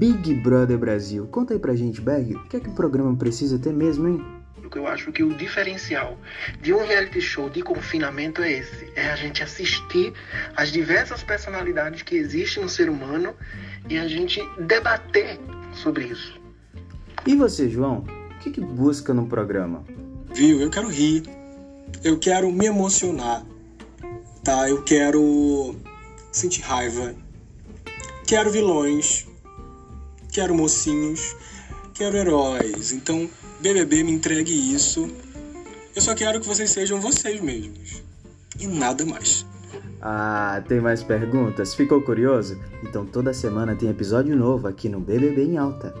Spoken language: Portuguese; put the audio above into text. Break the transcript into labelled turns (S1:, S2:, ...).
S1: Big Brother Brasil. Conta aí pra gente, Berg, o que é que o programa precisa ter mesmo, hein?
S2: Eu acho que o diferencial de um reality show de confinamento é esse: é a gente assistir as diversas personalidades que existem no ser humano e a gente debater sobre isso.
S1: E você, João? O que, que busca no programa?
S3: Viu? Eu quero rir. Eu quero me emocionar. Tá? Eu quero sentir raiva. Quero vilões. Quero mocinhos. Quero heróis. Então, BBB me entregue isso. Eu só quero que vocês sejam vocês mesmos. E nada mais.
S1: Ah, tem mais perguntas? Ficou curioso? Então toda semana tem episódio novo aqui no BBB em Alta.